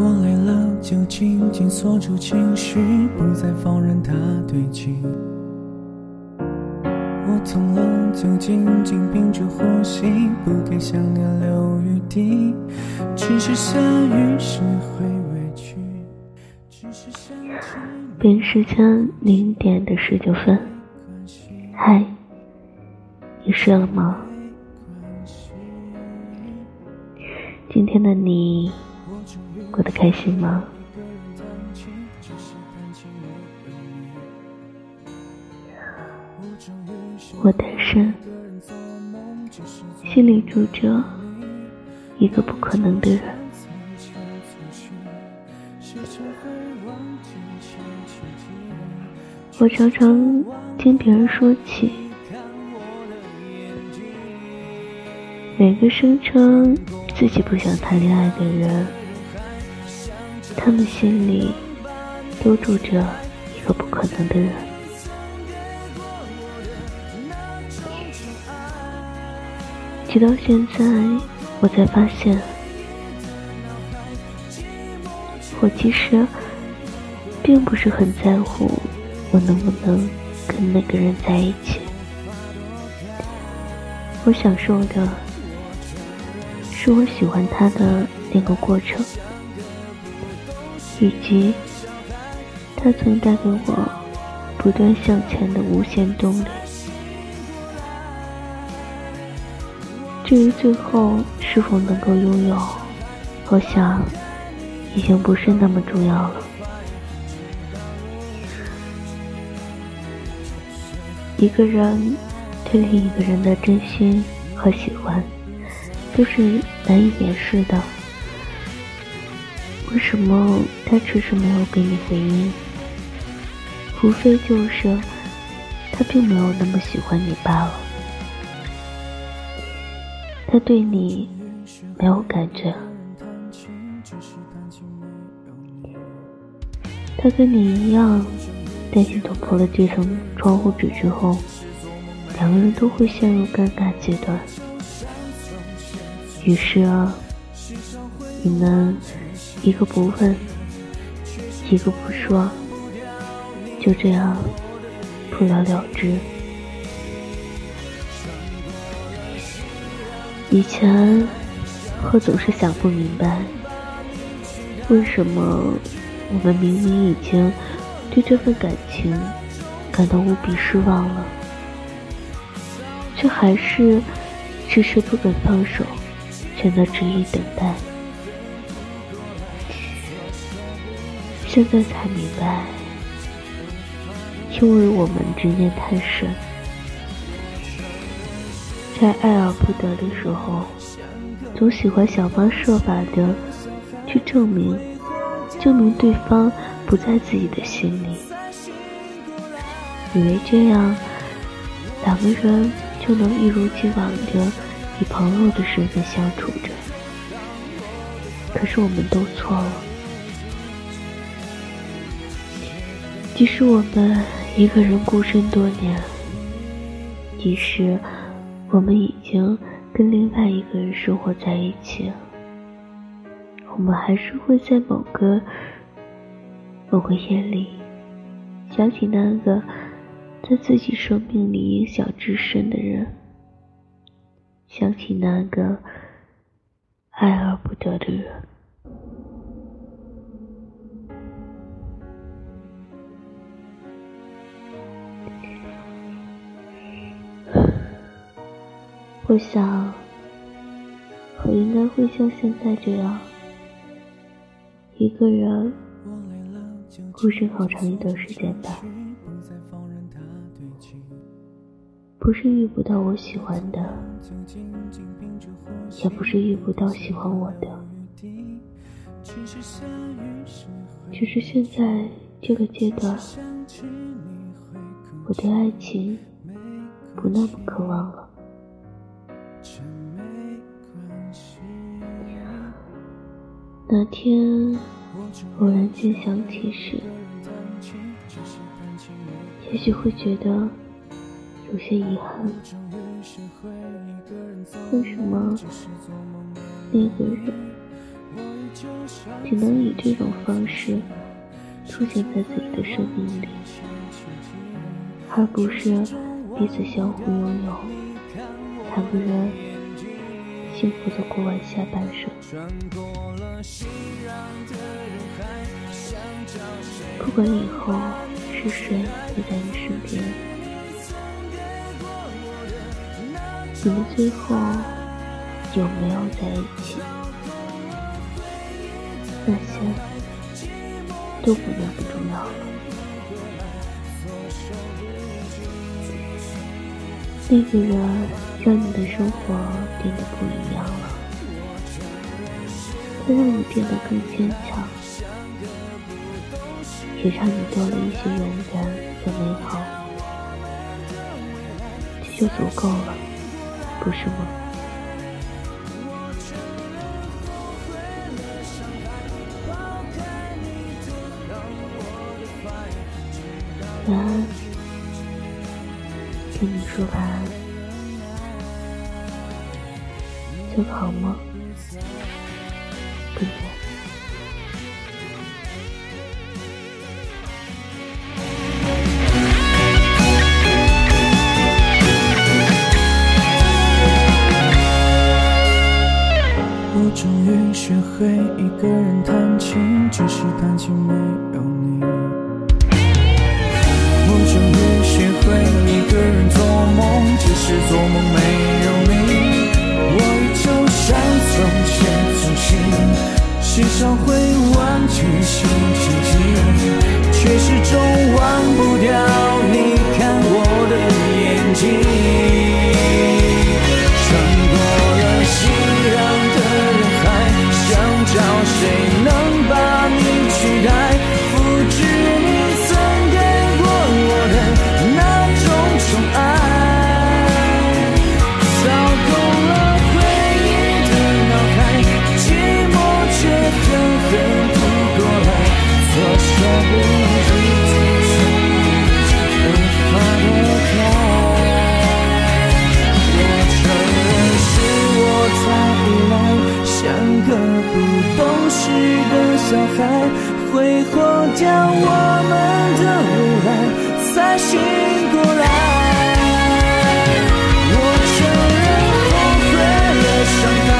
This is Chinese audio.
我累了，就紧紧锁住情绪，不再放任它堆积。我痛了，就紧紧屏住呼吸，不给想念留余地。只是下雨时会委屈。北京时间零点的十九分，嗨，你睡了吗？今天的你过得开心吗？我单身，心里住着一个不可能的人。我常常听别人说起，每个声称自己不想谈恋爱的人，他们心里都住着一个不可能的人。直到现在，我才发现，我其实并不是很在乎我能不能跟那个人在一起。我享受的是我喜欢他的那个过程，以及他曾带给我不断向前的无限动力。至于最后是否能够拥有，我想已经不是那么重要了。一个人对另一个人的真心和喜欢，都是难以掩饰的。为什么他迟迟没有给你回应？无非就是他并没有那么喜欢你罢了。他对你没有感觉，他跟你一样，担心捅破了这层窗户纸之后，两个人都会陷入尴尬阶段。于是啊，你们一个不问，一个不说，就这样不了了之。以前，我总是想不明白，为什么我们明明已经对这份感情感到无比失望了，却还是迟迟不肯放手，选择执意等待。现在才明白，因为我们执念太深。在爱而不得的时候，总喜欢想方设法的去证明，证明对方不在自己的心里，以为这样两个人就能一如既往的以朋友的身份相处着。可是我们都错了，即使我们一个人孤身多年，即使。我们已经跟另外一个人生活在一起，我们还是会在某个某个夜里想起那个在自己生命里影响至深的人，想起那个爱而不得的人。我想，我应该会像现在这样，一个人孤身好长一段时间吧。不是遇不到我喜欢的，也不是遇不到喜欢我的，只是现在这个阶段，我对爱情不那么渴望了。那天偶然间想起时，也许会觉得有些遗憾。为什么那个人只能以这种方式出现在自己的生命里，而不是彼此相互拥有，两个人幸福的过完下半生。不管以后是谁会在你身边，你们最后有没有在一起？那些都不那么重要了。那个人让你的生活变得不一样了，他让你变得更坚强，也让你多了一些勇敢和美好，这就足够了，不是吗？晚安，跟你说晚安，做个好梦，good night。我终于学会一个人弹琴，只是弹琴没有你。我终于学会一个人做梦，只是做梦没时常会忘记星期几，却始终忘不掉你看我的眼睛。小孩挥霍掉我们的未来，才醒过来。我承认后悔了，伤害。